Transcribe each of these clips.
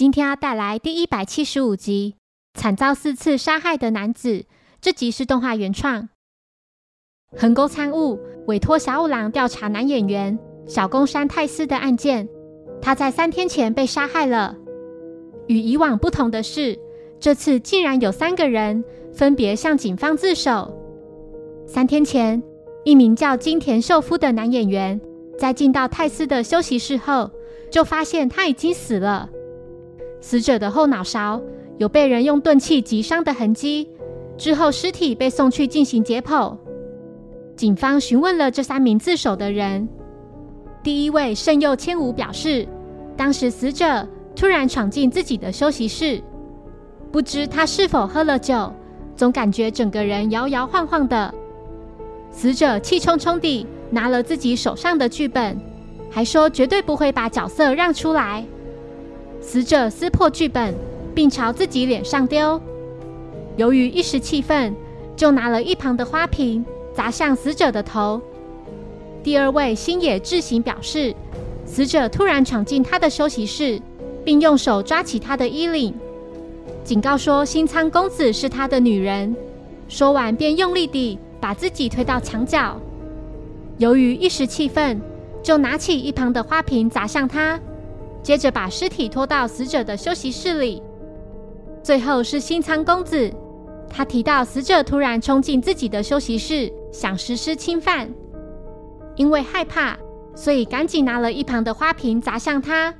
今天要带来第一百七十五集《惨遭四次杀害的男子》。这集是动画原创。横沟参悟委托小五郎调查男演员小宫山泰司的案件。他在三天前被杀害了。与以往不同的是，这次竟然有三个人分别向警方自首。三天前，一名叫金田秀夫的男演员在进到泰司的休息室后，就发现他已经死了。死者的后脑勺有被人用钝器击伤的痕迹，之后尸体被送去进行解剖。警方询问了这三名自首的人，第一位圣佑千武表示，当时死者突然闯进自己的休息室，不知他是否喝了酒，总感觉整个人摇摇晃晃的。死者气冲冲地拿了自己手上的剧本，还说绝对不会把角色让出来。死者撕破剧本，并朝自己脸上丢。由于一时气愤，就拿了一旁的花瓶砸向死者的头。第二位星野智行表示，死者突然闯进他的休息室，并用手抓起他的衣领，警告说新仓公子是他的女人。说完便用力地把自己推到墙角。由于一时气愤，就拿起一旁的花瓶砸向他。接着把尸体拖到死者的休息室里。最后是新仓公子，他提到死者突然冲进自己的休息室，想实施侵犯，因为害怕，所以赶紧拿了一旁的花瓶砸向他，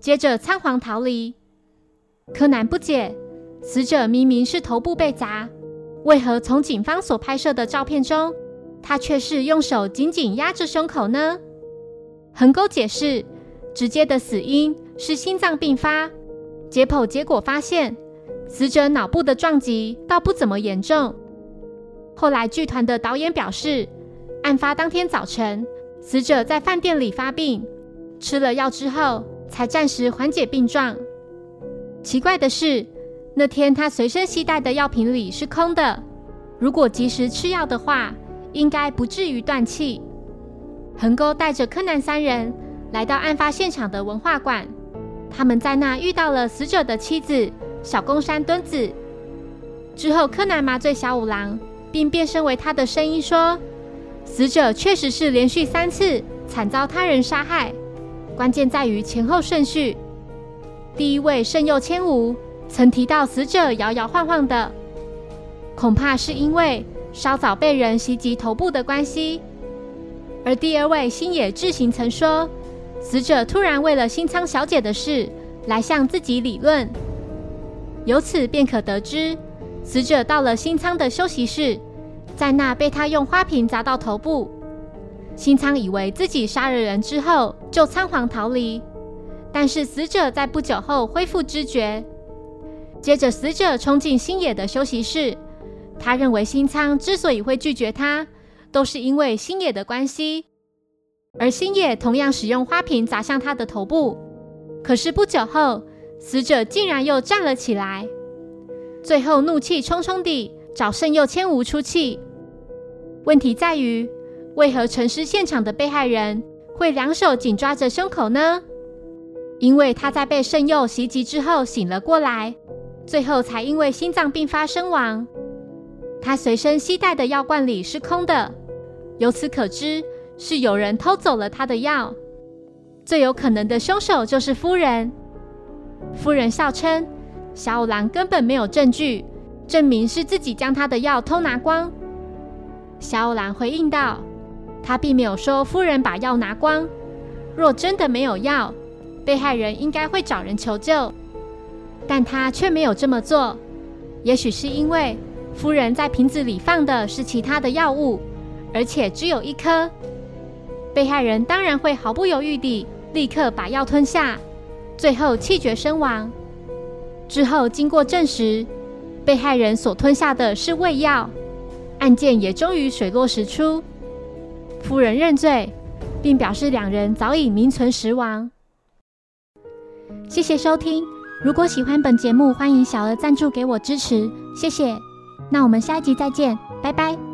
接着仓皇逃离。柯南不解，死者明明是头部被砸，为何从警方所拍摄的照片中，他却是用手紧紧压着胸口呢？横沟解释。直接的死因是心脏病发，解剖结果发现死者脑部的撞击倒不怎么严重。后来剧团的导演表示，案发当天早晨，死者在饭店里发病，吃了药之后才暂时缓解病状。奇怪的是，那天他随身携带的药瓶里是空的，如果及时吃药的话，应该不至于断气。横沟带着柯南三人。来到案发现场的文化馆，他们在那遇到了死者的妻子小宫山敦子。之后，柯南麻醉小五郎，并变身为他的声音说：“死者确实是连续三次惨遭他人杀害，关键在于前后顺序。第一位圣佑千吾曾提到死者摇摇晃晃的，恐怕是因为稍早被人袭击头部的关系。而第二位星野智行曾说。”死者突然为了新仓小姐的事来向自己理论，由此便可得知，死者到了新仓的休息室，在那被他用花瓶砸到头部。新仓以为自己杀了人之后就仓皇逃离，但是死者在不久后恢复知觉。接着，死者冲进星野的休息室，他认为新仓之所以会拒绝他，都是因为星野的关系。而星野同样使用花瓶砸向他的头部，可是不久后，死者竟然又站了起来，最后怒气冲冲地找圣佑千吾出气。问题在于，为何沉尸现场的被害人会两手紧抓着胸口呢？因为他在被圣佑袭击之后醒了过来，最后才因为心脏病发身亡。他随身携带的药罐里是空的，由此可知。是有人偷走了他的药，最有可能的凶手就是夫人。夫人笑称，小五郎根本没有证据证明是自己将他的药偷拿光。小五郎回应道：“他并没有说夫人把药拿光。若真的没有药，被害人应该会找人求救，但他却没有这么做。也许是因为夫人在瓶子里放的是其他的药物，而且只有一颗。”被害人当然会毫不犹豫地立刻把药吞下，最后气绝身亡。之后经过证实，被害人所吞下的是胃药，案件也终于水落石出。夫人认罪，并表示两人早已名存实亡。谢谢收听，如果喜欢本节目，欢迎小额赞助给我支持，谢谢。那我们下一集再见，拜拜。